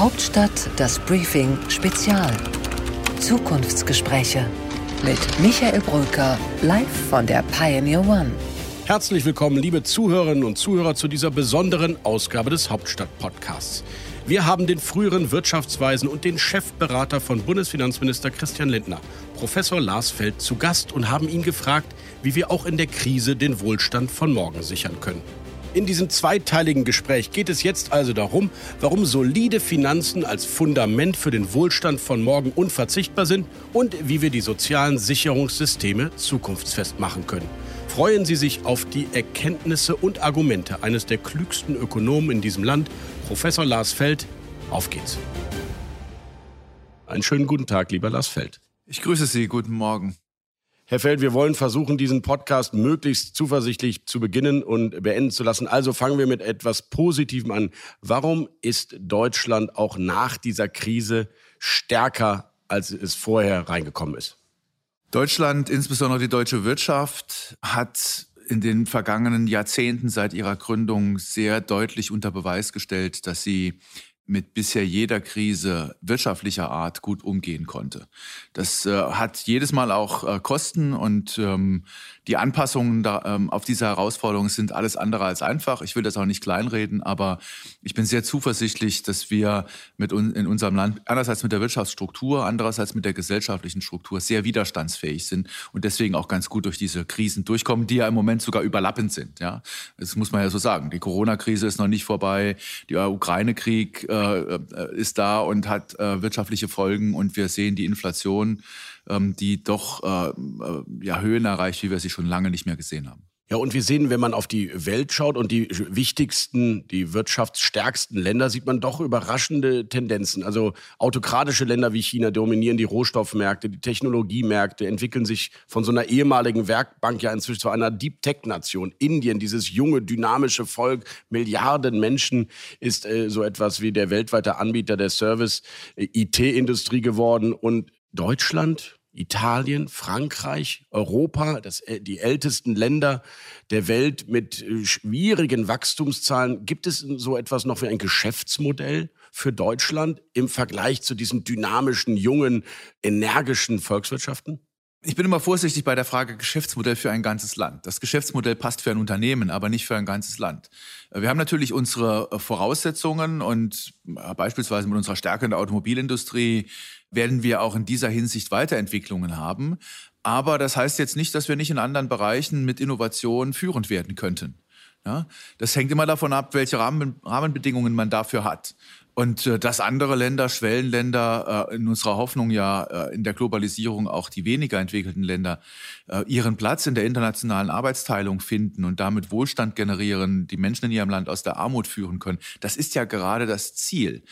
Hauptstadt das Briefing Spezial. Zukunftsgespräche mit Michael Brücker live von der Pioneer One. Herzlich willkommen, liebe Zuhörerinnen und Zuhörer, zu dieser besonderen Ausgabe des Hauptstadt-Podcasts. Wir haben den früheren Wirtschaftsweisen und den Chefberater von Bundesfinanzminister Christian Lindner, Professor Lars Feld, zu Gast und haben ihn gefragt, wie wir auch in der Krise den Wohlstand von morgen sichern können. In diesem zweiteiligen Gespräch geht es jetzt also darum, warum solide Finanzen als Fundament für den Wohlstand von morgen unverzichtbar sind und wie wir die sozialen Sicherungssysteme zukunftsfest machen können. Freuen Sie sich auf die Erkenntnisse und Argumente eines der klügsten Ökonomen in diesem Land, Professor Lars Feld. Auf geht's. Einen schönen guten Tag, lieber Lars Feld. Ich grüße Sie, guten Morgen. Herr Feld, wir wollen versuchen, diesen Podcast möglichst zuversichtlich zu beginnen und beenden zu lassen. Also fangen wir mit etwas Positivem an. Warum ist Deutschland auch nach dieser Krise stärker, als es vorher reingekommen ist? Deutschland, insbesondere die deutsche Wirtschaft, hat in den vergangenen Jahrzehnten seit ihrer Gründung sehr deutlich unter Beweis gestellt, dass sie mit bisher jeder Krise wirtschaftlicher Art gut umgehen konnte. Das äh, hat jedes Mal auch äh, Kosten und ähm, die Anpassungen da, ähm, auf diese Herausforderungen sind alles andere als einfach. Ich will das auch nicht kleinreden, aber ich bin sehr zuversichtlich, dass wir mit un in unserem Land einerseits mit der Wirtschaftsstruktur, andererseits mit der gesellschaftlichen Struktur sehr widerstandsfähig sind und deswegen auch ganz gut durch diese Krisen durchkommen, die ja im Moment sogar überlappend sind. Ja, das muss man ja so sagen. Die Corona-Krise ist noch nicht vorbei, der Ukraine-Krieg äh, äh, ist da und hat äh, wirtschaftliche Folgen und wir sehen die Inflation ähm, die doch äh, äh, ja, Höhen erreicht, wie wir sie schon lange nicht mehr gesehen haben. Ja, und wir sehen, wenn man auf die Welt schaut und die wichtigsten, die wirtschaftsstärksten Länder, sieht man doch überraschende Tendenzen. Also autokratische Länder wie China dominieren die Rohstoffmärkte, die Technologiemärkte, entwickeln sich von so einer ehemaligen Werkbank ja inzwischen zu einer Deep Tech-Nation. Indien, dieses junge, dynamische Volk, Milliarden Menschen, ist äh, so etwas wie der weltweite Anbieter der Service-IT-Industrie äh, geworden. Und Deutschland, Italien, Frankreich, Europa, das, äh, die ältesten Länder der Welt mit äh, schwierigen Wachstumszahlen. Gibt es so etwas noch wie ein Geschäftsmodell für Deutschland im Vergleich zu diesen dynamischen, jungen, energischen Volkswirtschaften? Ich bin immer vorsichtig bei der Frage Geschäftsmodell für ein ganzes Land. Das Geschäftsmodell passt für ein Unternehmen, aber nicht für ein ganzes Land. Wir haben natürlich unsere äh, Voraussetzungen und beispielsweise mit unserer Stärke in der Automobilindustrie werden wir auch in dieser Hinsicht Weiterentwicklungen haben. Aber das heißt jetzt nicht, dass wir nicht in anderen Bereichen mit Innovation führend werden könnten. Ja, das hängt immer davon ab, welche Rahmen, Rahmenbedingungen man dafür hat. Und äh, dass andere Länder, Schwellenländer, äh, in unserer Hoffnung ja äh, in der Globalisierung auch die weniger entwickelten Länder äh, ihren Platz in der internationalen Arbeitsteilung finden und damit Wohlstand generieren, die Menschen in ihrem Land aus der Armut führen können, das ist ja gerade das Ziel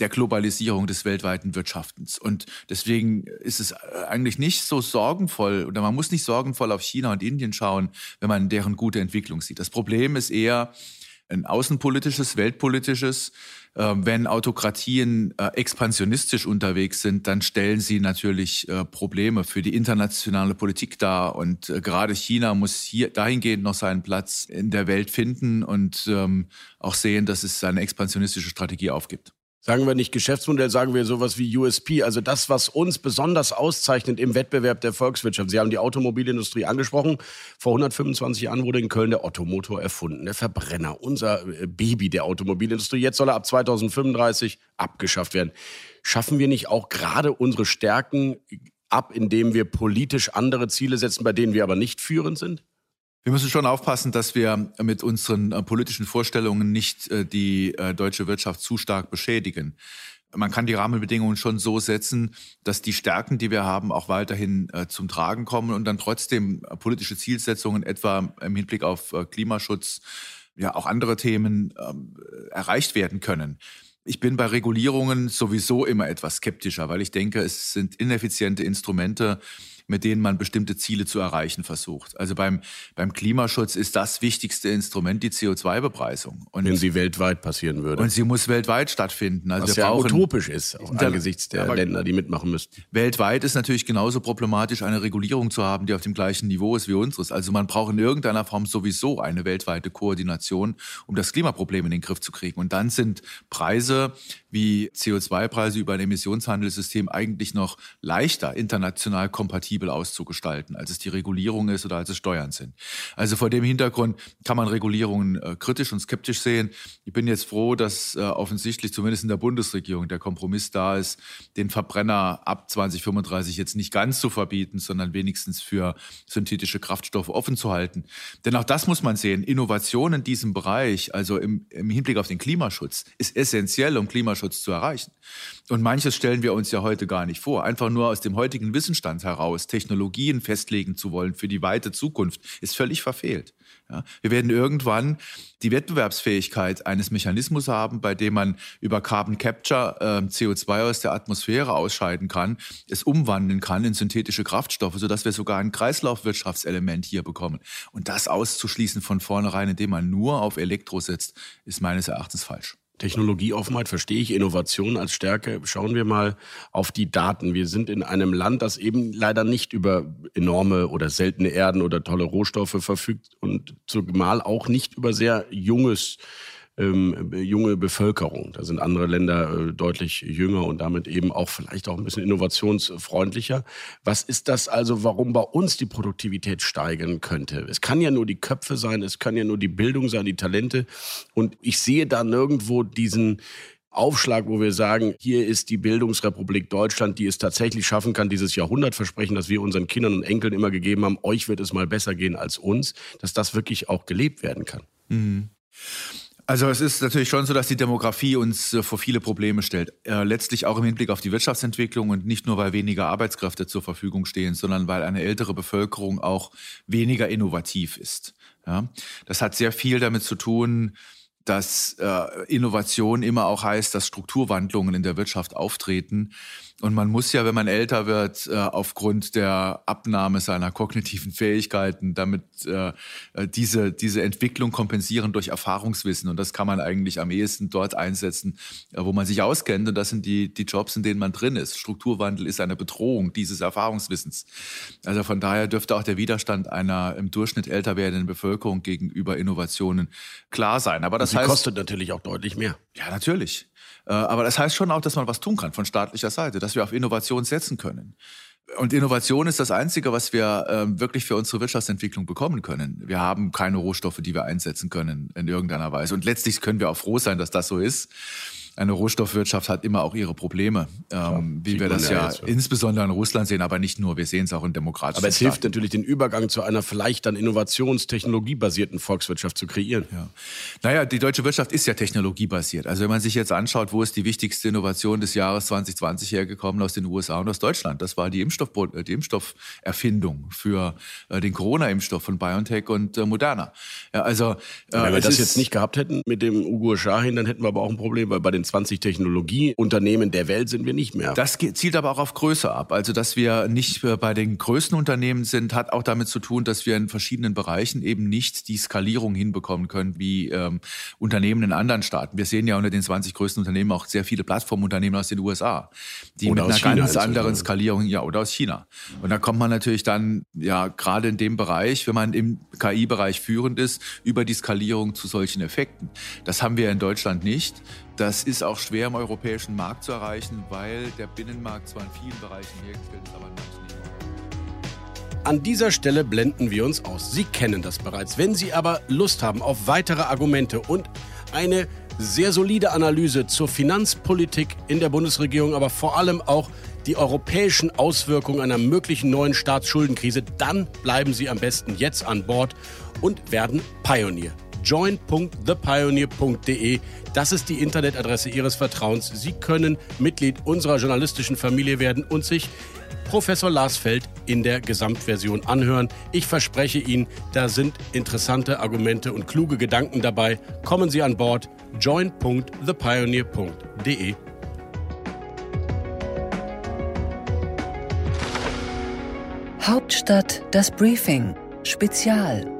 der Globalisierung des weltweiten Wirtschaftens. Und deswegen ist es eigentlich nicht so sorgenvoll oder man muss nicht sorgenvoll auf China und Indien schauen, wenn man deren gute Entwicklung sieht. Das Problem ist eher ein außenpolitisches, weltpolitisches. Ähm, wenn Autokratien äh, expansionistisch unterwegs sind, dann stellen sie natürlich äh, Probleme für die internationale Politik dar. Und äh, gerade China muss hier dahingehend noch seinen Platz in der Welt finden und ähm, auch sehen, dass es seine expansionistische Strategie aufgibt. Sagen wir nicht Geschäftsmodell, sagen wir sowas wie USP, also das, was uns besonders auszeichnet im Wettbewerb der Volkswirtschaft. Sie haben die Automobilindustrie angesprochen. Vor 125 Jahren wurde in Köln der Ottomotor erfunden, der Verbrenner, unser äh, Baby der Automobilindustrie. Jetzt soll er ab 2035 abgeschafft werden. Schaffen wir nicht auch gerade unsere Stärken ab, indem wir politisch andere Ziele setzen, bei denen wir aber nicht führend sind? Wir müssen schon aufpassen, dass wir mit unseren äh, politischen Vorstellungen nicht äh, die äh, deutsche Wirtschaft zu stark beschädigen. Man kann die Rahmenbedingungen schon so setzen, dass die Stärken, die wir haben, auch weiterhin zum Tragen kommen und dann trotzdem politische Zielsetzungen, etwa im Hinblick auf Klimaschutz, ja auch andere Themen ähm, erreicht werden können. Ich bin bei Regulierungen sowieso immer etwas skeptischer, weil ich denke, es sind ineffiziente Instrumente, mit denen man bestimmte Ziele zu erreichen versucht. Also beim, beim Klimaschutz ist das wichtigste Instrument die CO2-Bepreisung. Wenn sie weltweit passieren würde. Und sie muss weltweit stattfinden. Also Was wir ja brauchen, utopisch ist, auch angesichts der Länder, die mitmachen müssten. Weltweit ist natürlich genauso problematisch, eine Regulierung zu haben, die auf dem gleichen Niveau ist wie unseres. Also man braucht in irgendeiner Form sowieso eine weltweite Koordination, um das Klimaproblem in den Griff zu kriegen. Und dann sind Preise wie CO2-Preise über ein Emissionshandelssystem eigentlich noch leichter international kompatibel auszugestalten, als es die Regulierung ist oder als es Steuern sind. Also vor dem Hintergrund kann man Regulierungen äh, kritisch und skeptisch sehen. Ich bin jetzt froh, dass äh, offensichtlich zumindest in der Bundesregierung der Kompromiss da ist, den Verbrenner ab 2035 jetzt nicht ganz zu verbieten, sondern wenigstens für synthetische Kraftstoffe offen zu halten. Denn auch das muss man sehen. Innovation in diesem Bereich, also im, im Hinblick auf den Klimaschutz, ist essentiell, um Klimaschutz zu erreichen. Und manches stellen wir uns ja heute gar nicht vor. Einfach nur aus dem heutigen Wissensstand heraus Technologien festlegen zu wollen für die weite Zukunft, ist völlig verfehlt. Ja, wir werden irgendwann die Wettbewerbsfähigkeit eines Mechanismus haben, bei dem man über Carbon Capture äh, CO2 aus der Atmosphäre ausscheiden kann, es umwandeln kann in synthetische Kraftstoffe, sodass wir sogar ein Kreislaufwirtschaftselement hier bekommen. Und das auszuschließen von vornherein, indem man nur auf Elektro setzt, ist meines Erachtens falsch. Technologieoffenheit verstehe ich, Innovation als Stärke. Schauen wir mal auf die Daten. Wir sind in einem Land, das eben leider nicht über enorme oder seltene Erden oder tolle Rohstoffe verfügt und zumal auch nicht über sehr junges ähm, junge Bevölkerung. Da sind andere Länder äh, deutlich jünger und damit eben auch vielleicht auch ein bisschen innovationsfreundlicher. Was ist das also, warum bei uns die Produktivität steigen könnte? Es kann ja nur die Köpfe sein, es kann ja nur die Bildung sein, die Talente. Und ich sehe da nirgendwo diesen Aufschlag, wo wir sagen, hier ist die Bildungsrepublik Deutschland, die es tatsächlich schaffen kann, dieses Jahrhundertversprechen, das wir unseren Kindern und Enkeln immer gegeben haben, euch wird es mal besser gehen als uns, dass das wirklich auch gelebt werden kann. Mhm. Also es ist natürlich schon so, dass die Demografie uns äh, vor viele Probleme stellt. Äh, letztlich auch im Hinblick auf die Wirtschaftsentwicklung und nicht nur, weil weniger Arbeitskräfte zur Verfügung stehen, sondern weil eine ältere Bevölkerung auch weniger innovativ ist. Ja? Das hat sehr viel damit zu tun, dass äh, Innovation immer auch heißt, dass Strukturwandlungen in der Wirtschaft auftreten. Und man muss ja, wenn man älter wird, äh, aufgrund der Abnahme seiner kognitiven Fähigkeiten damit äh, äh, diese, diese Entwicklung kompensieren durch Erfahrungswissen. Und das kann man eigentlich am ehesten dort einsetzen, wo man sich auskennt. Und das sind die, die Jobs, in denen man drin ist. Strukturwandel ist eine Bedrohung dieses Erfahrungswissens. Also von daher dürfte auch der Widerstand einer im Durchschnitt älter werdenden Bevölkerung gegenüber Innovationen klar sein. Aber das heißt, kostet natürlich auch deutlich mehr. Ja, natürlich. Äh, aber das heißt schon auch, dass man was tun kann von staatlicher Seite, dass wir auf Innovation setzen können. Und Innovation ist das Einzige, was wir äh, wirklich für unsere Wirtschaftsentwicklung bekommen können. Wir haben keine Rohstoffe, die wir einsetzen können in irgendeiner Weise. Und letztlich können wir auch froh sein, dass das so ist eine Rohstoffwirtschaft hat immer auch ihre Probleme, ähm, wie wir das ja, ja insbesondere in Russland sehen, aber nicht nur, wir sehen es auch in demokratischen Aber es Staaten. hilft natürlich, den Übergang zu einer vielleicht dann innovationstechnologiebasierten Volkswirtschaft zu kreieren. Ja. Naja, die deutsche Wirtschaft ist ja technologiebasiert. Also wenn man sich jetzt anschaut, wo ist die wichtigste Innovation des Jahres 2020 hergekommen aus den USA und aus Deutschland, das war die, Impfstoff, äh, die Impfstofferfindung für äh, den Corona-Impfstoff von BioNTech und äh, Moderna. Ja, also, äh, wenn wir das jetzt nicht gehabt hätten mit dem Ugur Shahin, dann hätten wir aber auch ein Problem, weil bei den 20 Technologieunternehmen der Welt sind wir nicht mehr. Das zielt aber auch auf Größe ab. Also, dass wir nicht bei den größten Unternehmen sind, hat auch damit zu tun, dass wir in verschiedenen Bereichen eben nicht die Skalierung hinbekommen können wie ähm, Unternehmen in anderen Staaten. Wir sehen ja unter den 20 größten Unternehmen auch sehr viele Plattformunternehmen aus den USA, die oder mit einer China ganz anderen Skalierung, ja, oder aus China. Und da kommt man natürlich dann, ja, gerade in dem Bereich, wenn man im KI-Bereich führend ist, über die Skalierung zu solchen Effekten. Das haben wir in Deutschland nicht. Das ist auch schwer im europäischen Markt zu erreichen, weil der Binnenmarkt zwar in vielen Bereichen hergestellt ist, aber nicht. An dieser Stelle blenden wir uns aus. Sie kennen das bereits. Wenn Sie aber Lust haben auf weitere Argumente und eine sehr solide Analyse zur Finanzpolitik in der Bundesregierung, aber vor allem auch die europäischen Auswirkungen einer möglichen neuen Staatsschuldenkrise, dann bleiben Sie am besten jetzt an Bord und werden Pionier join.thepioneer.de. Das ist die Internetadresse Ihres Vertrauens. Sie können Mitglied unserer journalistischen Familie werden und sich Professor Lars Feld in der Gesamtversion anhören. Ich verspreche Ihnen, da sind interessante Argumente und kluge Gedanken dabei. Kommen Sie an Bord join.thepioneer.de. Hauptstadt das Briefing Spezial.